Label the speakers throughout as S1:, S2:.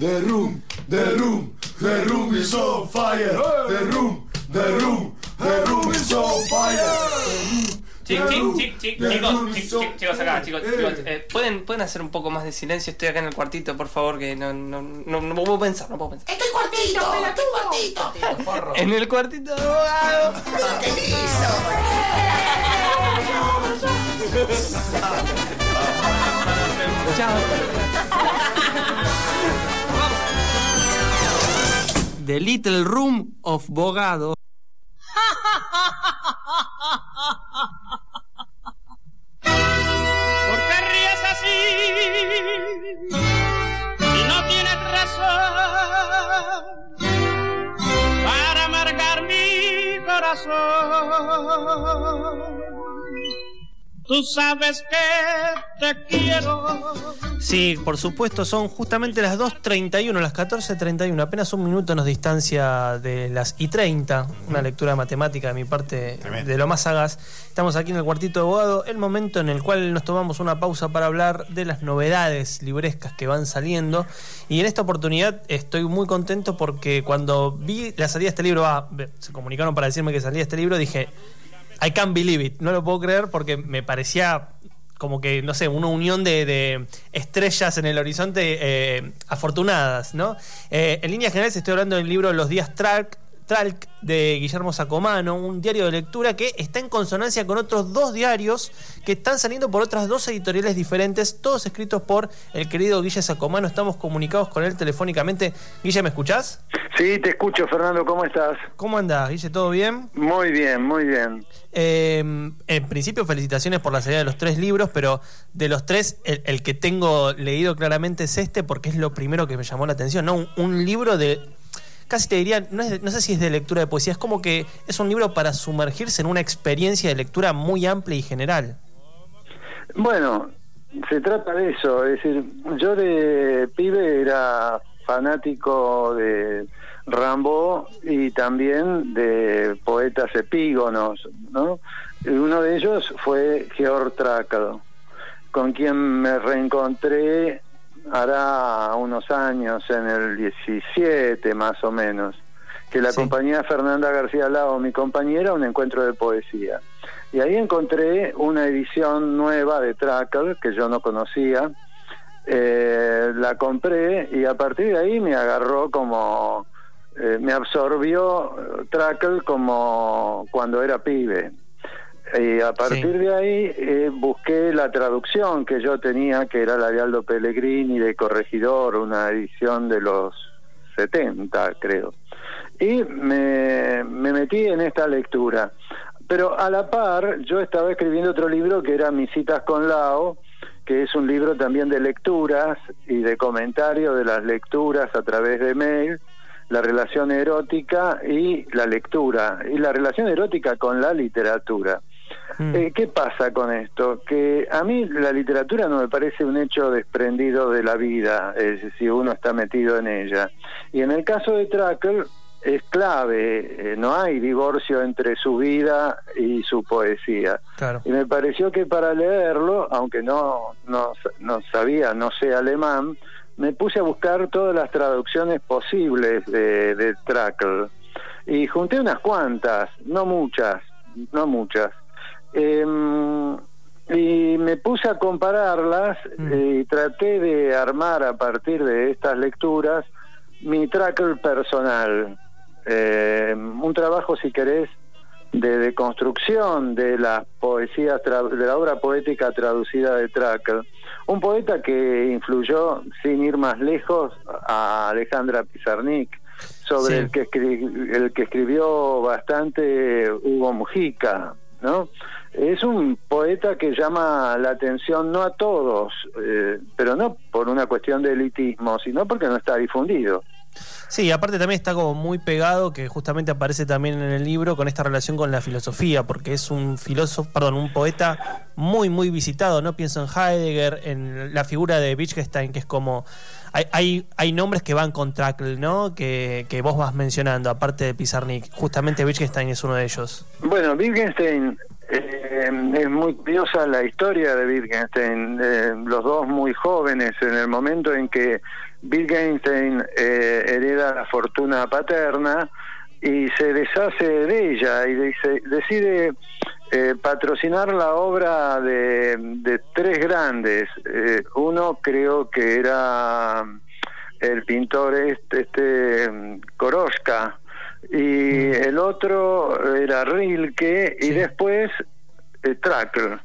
S1: The room, the room, the room is on fire. The room, the room, the room is on fire.
S2: Chic, chic, chic, chic, chicos, chic, chic, chicos acá, chicos, chicos, eh, ¿pueden, pueden hacer un poco más de silencio, estoy acá en el cuartito, por favor, que no, no, no, no puedo pensar, no puedo pensar.
S3: Estoy cuartito, estoy cuartito.
S2: En el cuartito de The Little Room of Bogado.
S4: ¿Por qué ríes así? Y no tienes razón para amargar mi corazón. Tú sabes que te quiero.
S2: Sí, por supuesto, son justamente las 2.31, las 14.31, apenas un minuto nos distancia de las y 30, una lectura matemática de mi parte de lo más sagaz. Estamos aquí en el cuartito de abogado, el momento en el cual nos tomamos una pausa para hablar de las novedades librescas que van saliendo. Y en esta oportunidad estoy muy contento porque cuando vi la salida de este libro, ah, se comunicaron para decirme que salía este libro, dije, I can't believe it, no lo puedo creer porque me parecía como que, no sé, una unión de, de estrellas en el horizonte eh, afortunadas, ¿no? Eh, en líneas generales estoy hablando del libro Los días Tralk, Tralk de Guillermo Sacomano, un diario de lectura que está en consonancia con otros dos diarios que están saliendo por otras dos editoriales diferentes, todos escritos por el querido Guille Sacomano. Estamos comunicados con él telefónicamente. Guille, ¿me escuchás?
S5: Sí, te escucho, Fernando, ¿cómo estás?
S2: ¿Cómo andás, Guille? ¿Todo bien?
S5: Muy bien, muy bien.
S2: Eh, en principio, felicitaciones por la salida de los tres libros, pero de los tres, el, el que tengo leído claramente es este porque es lo primero que me llamó la atención, ¿no? Un, un libro de casi te diría, no, es no sé si es de lectura de poesía, es como que es un libro para sumergirse en una experiencia de lectura muy amplia y general.
S5: Bueno, se trata de eso, es decir, yo de pibe era fanático de Rambo y también de poetas epígonos, ¿no? Uno de ellos fue Georg Trakl, con quien me reencontré hará unos años, en el 17 más o menos, que la
S2: Sí.
S5: compañía Fernanda García Lao, mi compañera, un encuentro de poesía. Y ahí encontré una edición nueva de Tracker que yo no conocía. Eh, la compré y a partir de ahí me agarró como, eh, me absorbió Tracker como cuando era pibe. Y a partir
S2: Sí.
S5: de ahí eh, busqué la traducción que yo tenía, que era la de Aldo Pellegrini de Corregidor, una edición de los 70, creo. Y me, me metí en esta lectura. Pero a la par, yo estaba escribiendo otro libro que era Mis citas con Lao, que es un libro también de lecturas y de comentario de las lecturas a través de mail, la relación erótica y la lectura, y la relación erótica con la literatura.
S2: Mm.
S5: Eh, ¿Qué pasa con esto? Que a mí la literatura no me parece un hecho desprendido de la vida, decir, si uno está metido en ella. Y en el caso de Tracker es clave, eh, no hay divorcio entre su vida y su poesía.
S2: Claro.
S5: Y me pareció que para leerlo, aunque no, no, no sabía, no sé alemán, me puse a buscar todas las traducciones posibles de, de Tracker. Y junté unas cuantas, no muchas, no muchas. Em, y me puse a compararlas
S2: Mm.
S5: eh, y traté de armar a partir de estas lecturas mi tracker personal. Eh, un trabajo, si querés, de, de construcción de las poesías, de la obra poética traducida de Tracker. Un poeta que influyó, sin ir más lejos, a Alejandra Pizarnik, sobre
S2: Sí.
S5: el, que el que escribió bastante Hugo Mujica, ¿no? Es un poeta que llama la atención no a todos, eh, pero no por una cuestión de elitismo, sino porque no está difundido.
S2: Sí, aparte también está como muy pegado, que justamente aparece también en el libro, con esta relación con la filosofía, porque es un filósofo, perdón, un poeta muy, muy visitado, ¿no? Pienso en Heidegger, en la figura de Wittgenstein, que es como... Hay, hay, hay nombres que van con Trackle, ¿no? Que, que vos vas mencionando, aparte de Pizarnik. Justamente Wittgenstein es uno de ellos.
S5: Bueno, Wittgenstein, eh, es muy curiosa la historia de Wittgenstein, eh, los dos muy jóvenes en el momento en que Wittgenstein eh, hereda la fortuna paterna y se deshace de ella y dice, decide eh, patrocinar la obra de, tres grandes. Eh, uno creo que era el pintor este, este Koroska y el otro era Rilke y después eh, Tracker.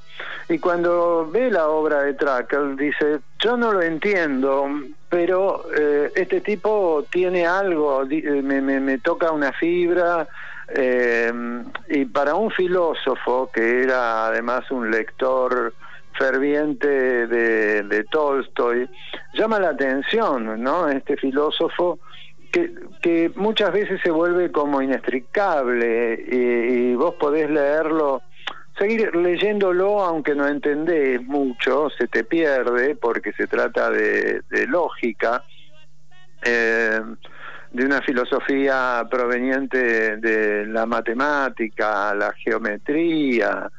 S5: Y cuando ve la obra de Tracker dice, yo no lo entiendo, pero eh, este tipo tiene algo, eh, me, me, me toca una fibra, eh, y para un filósofo que era además un lector ferviente de, de Tolstoy, llama la atención, ¿no? Este filósofo que, muchas veces se vuelve como inextricable y, y vos podés leerlo, seguir leyéndolo aunque no entendés mucho, se te pierde porque se trata de, de lógica, eh, de una filosofía proveniente de la matemática, la geometría,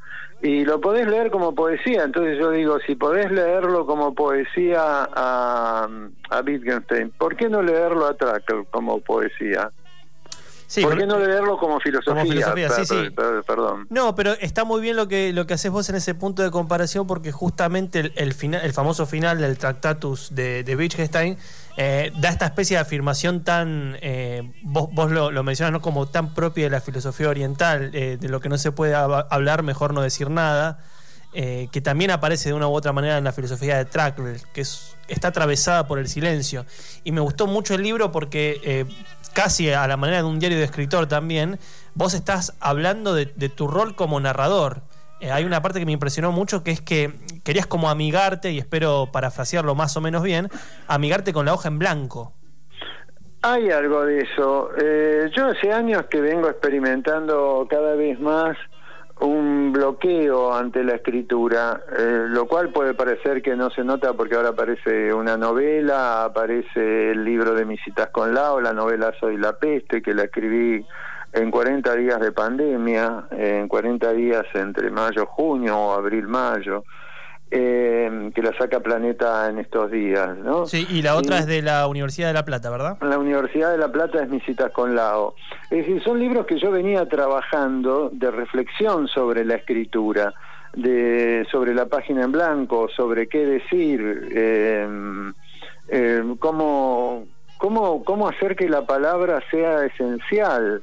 S5: y lo podés leer como poesía. Entonces yo digo, si podés leerlo como poesía a, a Wittgenstein, ¿por qué no leerlo a Tracker como poesía?
S2: Sí,
S5: ¿Por qué no leerlo como filosofía?
S2: Como filosofía, sí, sí.
S5: per- Perdón.
S2: No, pero está muy bien lo que, lo que haces vos en ese punto de comparación porque justamente el, el, final, el famoso final del Tractatus de, de Wittgenstein eh, da esta especie de afirmación tan, eh, vos, vos lo, mencionas ¿no? como tan propia de la filosofía oriental, eh, de lo que no se puede hab- hablar, mejor no decir nada, que también aparece de una u otra manera en la filosofía de Trackle, que es, está atravesada por el silencio. Y me gustó mucho el libro porque casi a la manera de un diario de escritor también, vos estás hablando de tu rol como narrador. Eh, hay una parte que me impresionó mucho que es que querías como amigarte, y espero parafrasearlo más o menos bien, amigarte con la hoja en blanco.
S5: Hay algo de eso. Eh, yo hace años que vengo experimentando cada vez más un bloqueo ante la escritura, eh, lo cual puede parecer que no se nota porque ahora aparece una novela, aparece el libro de mis citas con Lao, la novela Soy la peste, que la escribí en 40 días de pandemia, en 40 días entre mayo-junio o abril-mayo, eh, que la saca Planeta en estos días, ¿no?
S2: Sí, y la otra es de la Universidad de La Plata, ¿verdad?
S5: La Universidad de La Plata es Mis citas con Lao. Es decir, son libros que yo venía trabajando de reflexión sobre la escritura, de sobre la página en blanco, sobre qué decir, eh, eh, cómo, cómo, cómo hacer que la palabra sea esencial.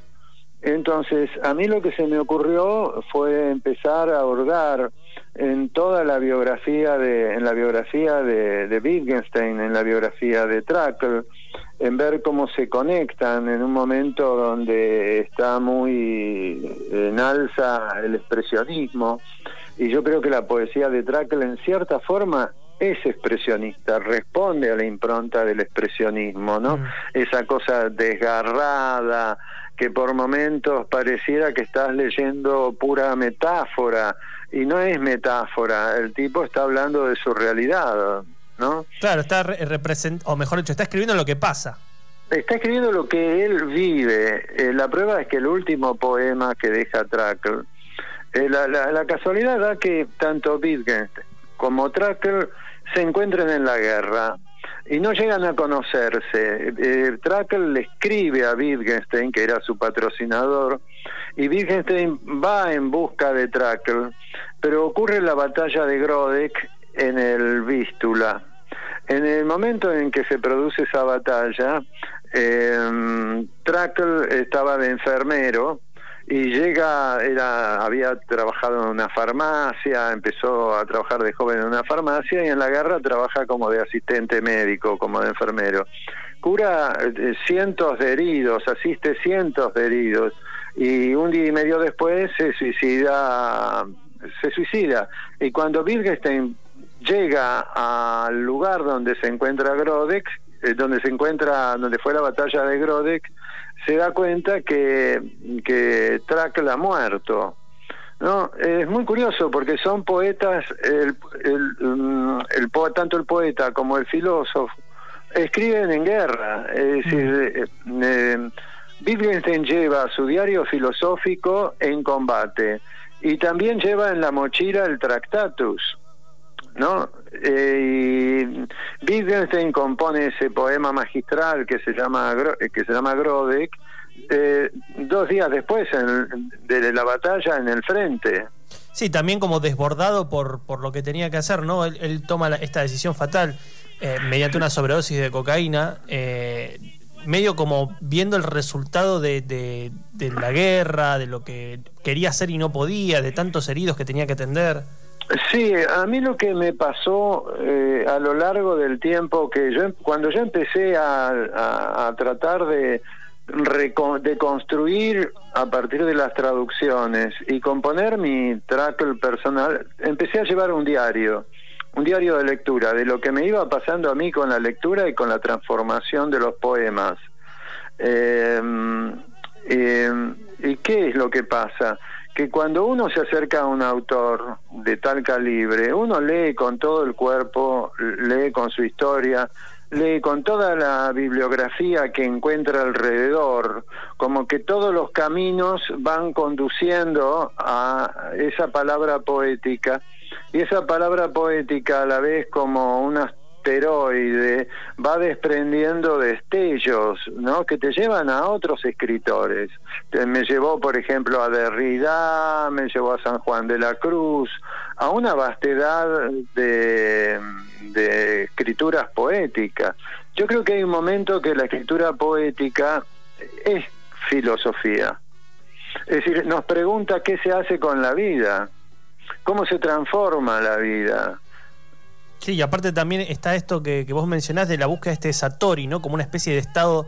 S5: Entonces, a mí lo que se me ocurrió fue empezar a abordar en toda la biografía de, en la biografía de, de Wittgenstein, en la biografía de Tracker, en ver cómo se conectan en un momento donde está muy en alza el expresionismo, y yo creo que la poesía de Tracker en cierta forma es expresionista, responde a la impronta del expresionismo, ¿no?
S2: Mm.
S5: Esa cosa desgarrada, que por momentos pareciera que estás leyendo pura metáfora, y no es metáfora, el tipo está hablando de su realidad, ¿no?
S2: Claro, está re- represent- o mejor dicho, está escribiendo lo que pasa.
S5: Está escribiendo lo que él vive. Eh, la prueba es que el último poema que deja Tracker, eh, la, la- la casualidad da que tanto Wittgenstein como Tracker se encuentran en la guerra y no llegan a conocerse. Eh, Tracker le escribe a Wittgenstein, que era su patrocinador, y Wittgenstein va en busca de Tracker, pero ocurre la batalla de Grodeck en el Vístula. En el momento en que se produce esa batalla, eh, Tracker estaba de enfermero y llega, era, había trabajado en una farmacia, empezó a trabajar de joven en una farmacia y en la guerra trabaja como de asistente médico, como de enfermero. Cura eh, cientos de heridos, asiste cientos de heridos y un día y medio después se suicida, se suicida. Y cuando Wittgenstein llega al lugar donde se encuentra Grodeck, eh, donde se encuentra, donde fue la batalla de Grodeck, se da cuenta que, que Trackle ha muerto. ¿no? Es muy curioso porque son poetas, el, el, mm, el tanto el poeta como el filósofo escriben en guerra. Es decir, eh, eh, Wittgenstein lleva su diario filosófico en combate y también lleva en la mochila el Tractatus. ¿No? Eh, Wittgenstein compone ese poema magistral que se llama eh, que se llama Grodek eh, dos días después de la batalla en el frente.
S2: Sí, también como desbordado por, por lo que tenía que hacer, ¿no? Él, toma la- esta decisión fatal eh, mediante una sobredosis de cocaína, eh, medio como viendo el resultado de- de la guerra, de lo que quería hacer y no podía, de tantos heridos que tenía que atender.
S5: Sí, a mí lo que me pasó eh, a lo largo del tiempo que yo, cuando yo empecé a, tratar de, de construir a partir de las traducciones y componer mi trackle personal, empecé a llevar un diario, un diario de lectura, de lo que me iba pasando a mí con la lectura y con la transformación de los poemas. Eh, ¿Y qué es lo que pasa? Que cuando uno se acerca a un autor de tal calibre, uno lee con todo el cuerpo, lee con su historia, lee con toda la bibliografía que encuentra alrededor, como que todos los caminos van conduciendo a esa palabra poética, y esa palabra poética a la vez como una asteroide va desprendiendo destellos, ¿no? Que te llevan a otros escritores. Me llevó, por ejemplo, a Derrida, me llevó a San Juan de la Cruz, a una vastedad de escrituras poéticas. Yo creo que hay un momento que la escritura poética es filosofía. Es decir, nos pregunta qué se hace con la vida, cómo se transforma la vida.
S2: Sí, y aparte también está esto que, que vos mencionás de la búsqueda de este Satori, ¿no? Como una especie de estado.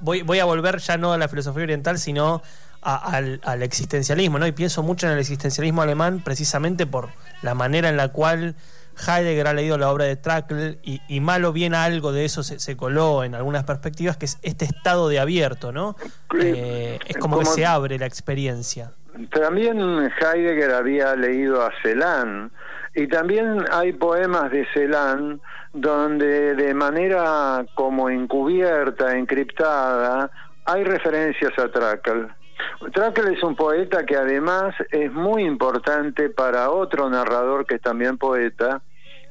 S2: Voy, voy a volver ya no a la filosofía oriental, sino a- al, al existencialismo, ¿no? Y pienso mucho en el existencialismo alemán precisamente por la manera en la cual Heidegger ha leído la obra de Trakl y, y mal o bien algo de eso se, se coló en algunas perspectivas, que es este estado de abierto, ¿no? Eh, es como, que
S5: Como-
S2: se abre la experiencia.
S5: También Heidegger había leído a Celan y también hay poemas de Celan donde de manera como encubierta, encriptada, hay referencias a Trakl. Trakl es un poeta que además es muy importante para otro narrador que es también poeta,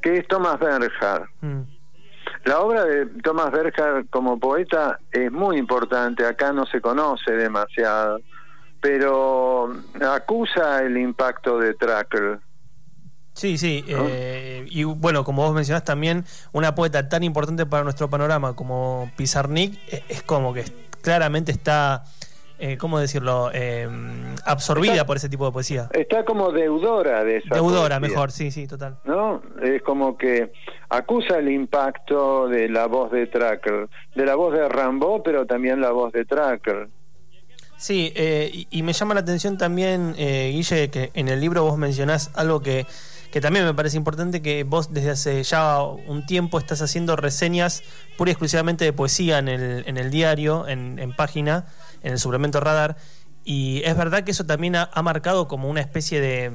S5: que es Thomas Bernhard.
S2: Mm.
S5: La obra de Thomas Bernhard como poeta es muy importante, acá no se conoce demasiado, pero acusa el impacto de Trakl.
S2: Sí, sí. eh, y bueno, como vos mencionás también, una poeta tan importante para nuestro panorama como Pizarnik es, es como que claramente está, eh, ¿cómo decirlo?, Eh, absorbida
S5: Está-
S2: por ese tipo de poesía.
S5: Está como deudora de esa
S2: Deudora,
S5: poesía,
S2: mejor, sí, sí, total.
S5: ¿No? Es como que acusa el impacto de la voz de Trakl, de la voz de Rambo, pero también la voz de Trakl.
S2: Sí, eh, y, y me llama la atención también, eh, Guille, que en el libro vos mencionás algo que, que también me parece importante, que vos desde hace ya un tiempo estás haciendo reseñas pura y exclusivamente de poesía en el, en el diario, en, en página, en el suplemento Radar, y es verdad que eso también ha, marcado como una especie de,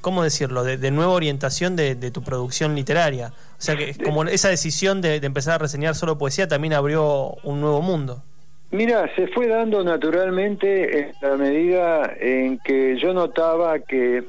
S2: ¿cómo decirlo?, de, nueva orientación de, tu producción literaria. O sea que como esa decisión de, de empezar a reseñar solo poesía también abrió un nuevo mundo.
S5: Mira, se fue dando naturalmente en la medida en que yo notaba que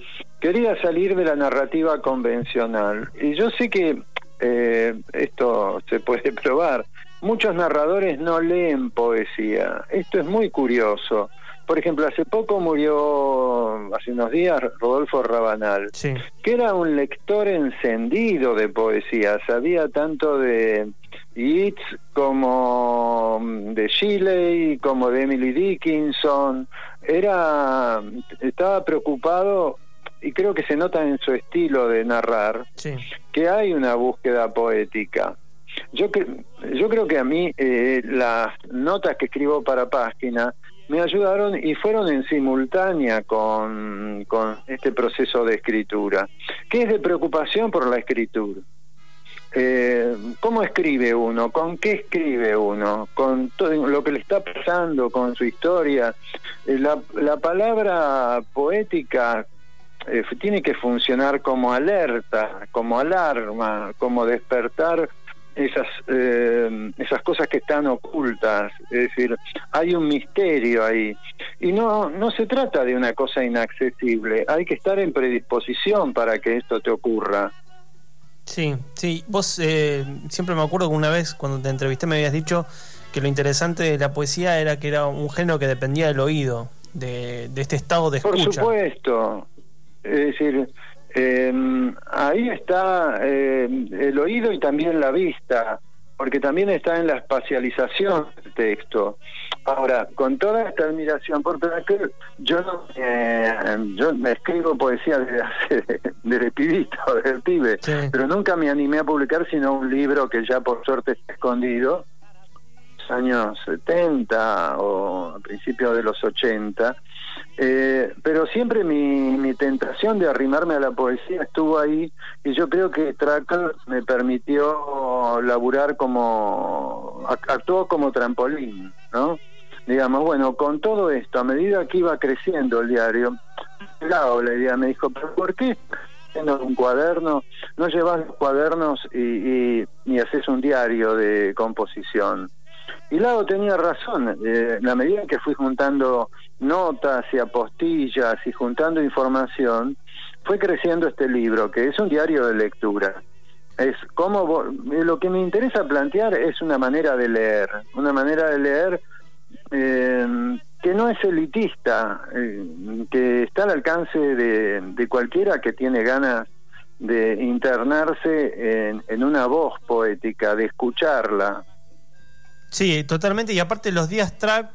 S5: quería salir de la narrativa convencional. Y yo sé que eh, esto se puede probar. Muchos narradores no leen poesía. Esto es muy curioso. Por ejemplo, hace poco murió, hace unos días, Rodolfo Rabanal
S2: Sí.
S5: que era un lector encendido de poesía, sabía tanto de Yeats como de Shelley, como de Emily Dickinson, era estaba preocupado y creo que se nota en su estilo de narrar
S2: Sí.
S5: que hay una búsqueda poética. Yo, cre- yo creo que a mí eh, las notas que escribo para página me ayudaron y fueron en simultánea con, con este proceso de escritura, que es de preocupación por la escritura. Eh, ¿Cómo escribe uno? ¿Con qué escribe uno? Con todo lo que le está pasando, con su historia. Eh, la, la palabra poética eh, tiene que funcionar como alerta, como alarma, como despertar esas eh, esas cosas que están ocultas, es decir, hay un misterio ahí y no no se trata de una cosa inaccesible, hay que estar en predisposición para que esto te ocurra.
S2: Sí, sí. Vos eh, siempre me acuerdo que una vez cuando te entrevisté me habías dicho que lo interesante de la poesía era que era un género que dependía del oído, de, de este estado de
S5: Por
S2: escucha.
S5: supuesto. Es decir, eh, ahí está eh, el oído y también la vista, porque también está en la espacialización del texto. Ahora, con toda esta admiración por Placer, yo no eh, yo me escribo poesía desde hace, desde pibito, desde pibe,
S2: Sí.
S5: pero nunca me animé a publicar sino un libro que ya por suerte está escondido, años 70 o a principios de los 80. Eh, pero siempre mi, mi tentación de arrimarme a la poesía estuvo ahí y yo creo que Tracker me permitió laburar como ac- actuó como trampolín, ¿no? Digamos, bueno, con todo esto, a medida que iba creciendo el diario, la idea me dijo, pero ¿por qué un cuaderno? No llevas los cuadernos y, y, y haces un diario de composición. Y Lago tenía razón, eh, en la medida que fui juntando notas y apostillas y juntando información, fue creciendo este libro, que es un diario de lectura. Es como vo- eh, lo que me interesa plantear es una manera de leer, una manera de leer eh, que no es elitista, eh, que está al alcance de, cualquiera que tiene ganas de internarse en, en una voz poética, de escucharla.
S2: Sí, totalmente. Y aparte los días track,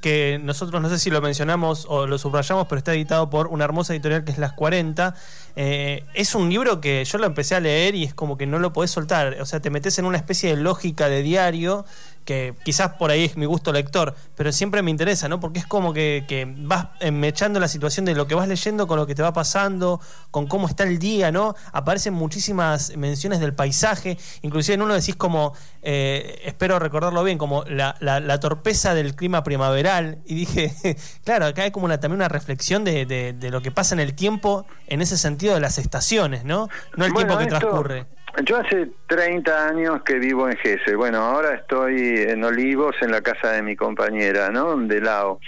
S2: que nosotros no sé si lo mencionamos o lo subrayamos, pero está editado por una hermosa editorial que es Las 40. eh, es un libro que yo lo empecé a leer y es como que no lo podés soltar. O sea, te metes en una especie de lógica de diario que quizás por ahí es mi gusto lector, pero siempre me interesa, ¿no? Porque es como que, que vas eh, mechando la situación de lo que vas leyendo con lo que te va pasando, con cómo está el día, ¿no? Aparecen muchísimas menciones del paisaje, inclusive en uno decís como, eh, espero recordarlo bien, como la, la- la torpeza del clima primaveral, y dije, claro, acá hay como una, también una reflexión de, de- de lo que pasa en el tiempo, en ese sentido de las estaciones, ¿no? No el
S5: Bueno,
S2: tiempo que transcurre.
S5: Yo hace 30 años que vivo en Gese. Bueno, ahora estoy en Olivos, en la casa de mi compañera, ¿no? De Lao.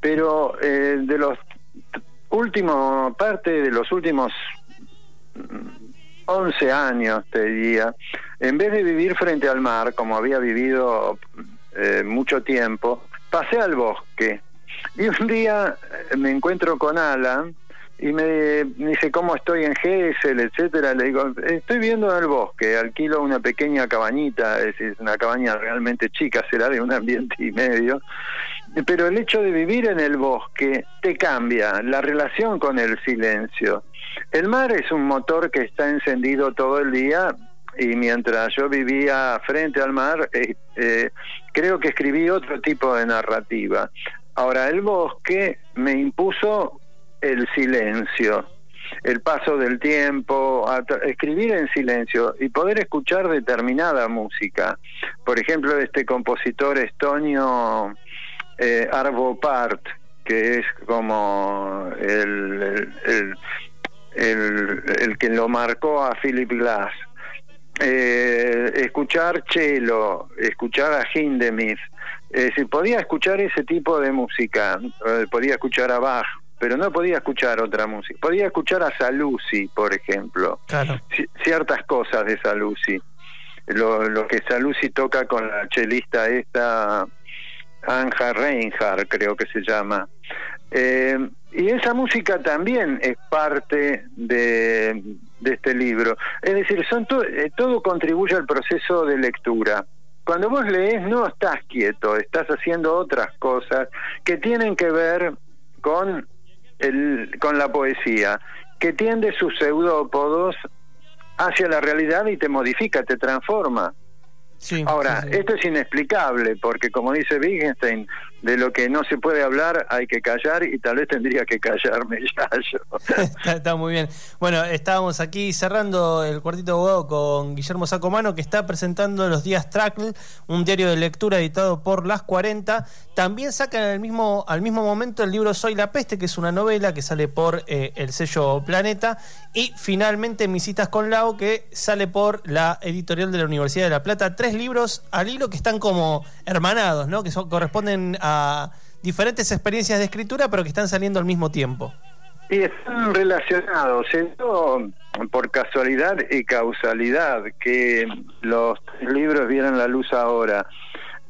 S5: Pero eh, de los últimos, parte de los últimos mm, 11 años, te diría, en vez de vivir frente al mar, como había vivido eh, mucho tiempo, pasé al bosque. Y un día eh, me encuentro con Alan y me dice cómo estoy en Gesell, etcétera. Le digo, estoy viendo en el bosque, alquilo una pequeña cabañita, es decir, una cabaña realmente chica, será de un ambiente y medio. Pero el hecho de vivir en el bosque te cambia la relación con el silencio. El mar es un motor que está encendido todo el día y mientras yo vivía frente al mar, eh, creo que escribí otro tipo de narrativa. Ahora, el bosque me impuso el silencio, el paso del tiempo, escribir en silencio y poder escuchar determinada música. Por ejemplo, este compositor estonio eh, Arvo Part, que es como el, el, que lo marcó a Philip Glass. Eh, escuchar cello, escuchar a Hindemith, es decir, podía escuchar ese tipo de música, eh, podía escuchar a Bach, pero no podía escuchar otra música. Podía escuchar a Saluzzi, por ejemplo,
S2: Claro.
S5: ciertas cosas de Saluzzi. Lo, lo que Saluzzi toca con la chelista esta, Anja Reinhardt, creo que se llama. Eh, y esa música también es parte de, de este libro. Es decir, son to- eh, todo contribuye al proceso de lectura. Cuando vos lees no estás quieto, estás haciendo otras cosas que tienen que ver con, el, con la poesía, que tiende sus pseudópodos hacia la realidad y te modifica, te transforma.
S2: Sí,
S5: Ahora,
S2: sí, sí.
S5: esto es inexplicable porque, como dice Wittgenstein, de lo que no se puede hablar hay que callar y tal vez tendría que callarme ya yo.
S2: está, muy bien. Bueno, estábamos aquí cerrando el cuartito abogado con Guillermo Sacomano, que está presentando Los Días Trackle, un diario de lectura editado por Las 40. También saca en el mismo, al mismo momento el libro Soy la Peste, que es una novela que sale por eh, el sello Planeta. Y finalmente Mis citas con Lau, que sale por la editorial de la Universidad de La Plata. Tres libros al hilo que están como hermanados, ¿no? Que son, corresponden a diferentes experiencias de escritura, pero que están saliendo al mismo tiempo.
S5: Y están relacionados. Dio por casualidad y causalidad que los libros vieran la luz ahora.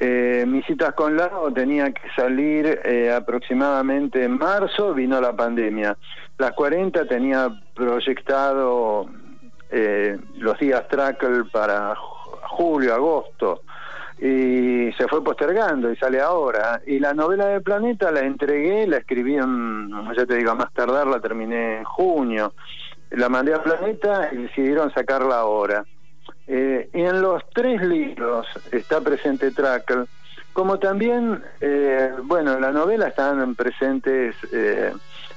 S5: Eh, mis citas con Lago tenía que salir eh, aproximadamente en marzo, vino la pandemia. Las 40 tenía proyectado eh, los días Trackle para julio, agosto y se fue postergando y sale ahora. Y la novela de Planeta la entregué, la escribí en, ya te digo, a más tardar la terminé en junio. La mandé a Planeta y decidieron sacarla ahora. Eh, y en los tres libros está presente Trackle, como también, eh, bueno, en la novela están presentes eh,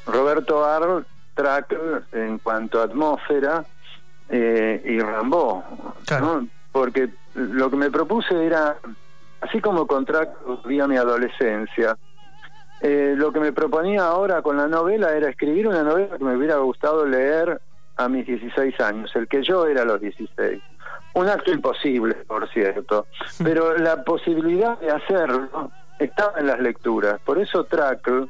S5: Roberto Arl, Trackle en cuanto a atmósfera y Rambo, ¿no? porque lo que me propuse era, así como con Trackle vi a mi adolescencia, lo que me proponía ahora con la novela era escribir una novela que me hubiera gustado leer a mis 16 años, el que yo era a los 16. Un acto imposible, por cierto, pero la posibilidad de hacerlo estaba en las lecturas. Por eso Trackle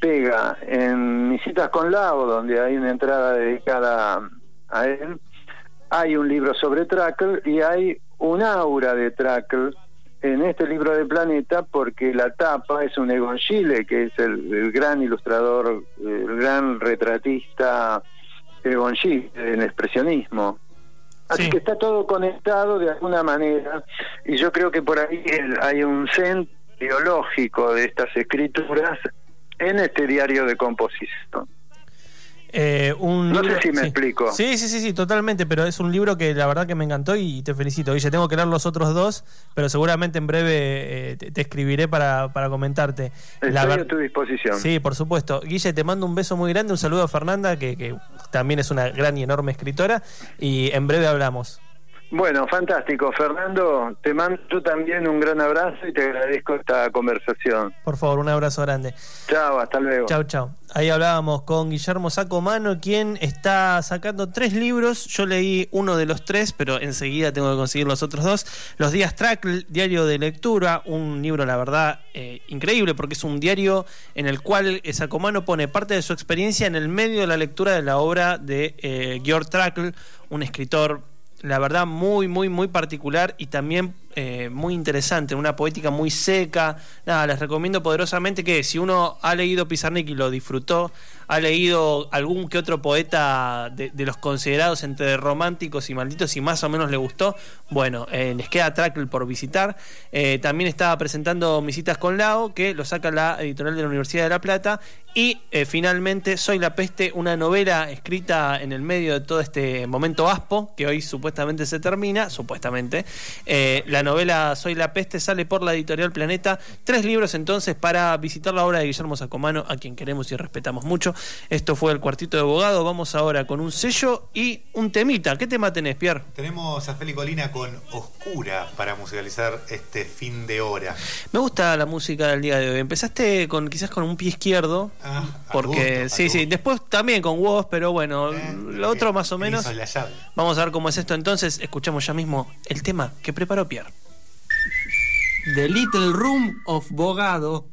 S5: pega en mis citas con Lao, donde hay una entrada dedicada a él, hay un libro sobre Trackle y hay un aura de Trackle en este libro de Planeta porque la tapa es un Egon Schiele, que es el, gran ilustrador, el gran retratista Egon Schiele, en expresionismo. Así que está todo conectado de alguna manera y yo creo que por ahí hay un centro ideológico de estas escrituras en este diario de composición.
S2: Eh, un
S5: no
S2: libro-
S5: sé si me
S2: sí.
S5: explico.
S2: Sí, sí, sí, sí, totalmente, pero es un libro que la verdad que me encantó y te felicito. Guille, tengo que leer los otros dos, pero seguramente en breve eh, te, te escribiré para, para comentarte.
S5: Estoy a tu disposición.
S2: Sí, por supuesto. Guille, te mando un beso muy grande, un saludo a Fernanda, que, que también es una gran y enorme escritora, y en breve hablamos.
S5: Bueno, fantástico. Fernando, te mando yo también un gran abrazo y te agradezco esta conversación.
S2: Por favor, un abrazo grande.
S5: Chao, hasta luego.
S2: Chau, chau. Ahí hablábamos con Guillermo Sacomano, quien está sacando tres libros. Yo leí uno de los tres, pero enseguida tengo que conseguir los otros dos. Los días Trackle, diario de lectura, un libro, la verdad, eh, increíble, porque es un diario en el cual Sacomano pone parte de su experiencia en el medio de la lectura de la obra de eh, Georg Trackle, un escritor la verdad muy muy muy particular y también eh, muy interesante, una poética muy seca. Nada, les recomiendo poderosamente que si uno ha leído Pizarnik y lo disfrutó, ha leído algún que otro poeta de, los considerados entre románticos y malditos y más o menos le gustó, bueno, eh, les queda Trackle por visitar. Eh, también estaba presentando Misitas con Lao, que lo saca la editorial de la Universidad de La Plata. Y finalmente, Soy la Peste, una novela escrita en el medio de todo este momento aspo, que hoy supuestamente se termina, supuestamente. La novela Soy la Peste sale por la editorial Planeta. Tres libros entonces para visitar la obra de Guillermo Sacomano, a quien queremos y respetamos mucho. Esto fue el cuartito de abogado. Vamos ahora con un sello y un temita. ¿Qué tema tenés, Pierre?
S6: Tenemos a Feli Colina con Oscura para musicalizar este fin de hora.
S2: Me gusta la música del día de hoy. Empezaste con quizás con un pie izquierdo.
S6: Ah,
S2: Porque
S6: gusto,
S2: sí, sí, después también con Woz, pero bueno,
S6: Eh,
S2: lo otro más o menos. Vamos a ver cómo es esto entonces. Escuchamos ya mismo el tema que preparó Pierre.
S7: The Little Room of Bogado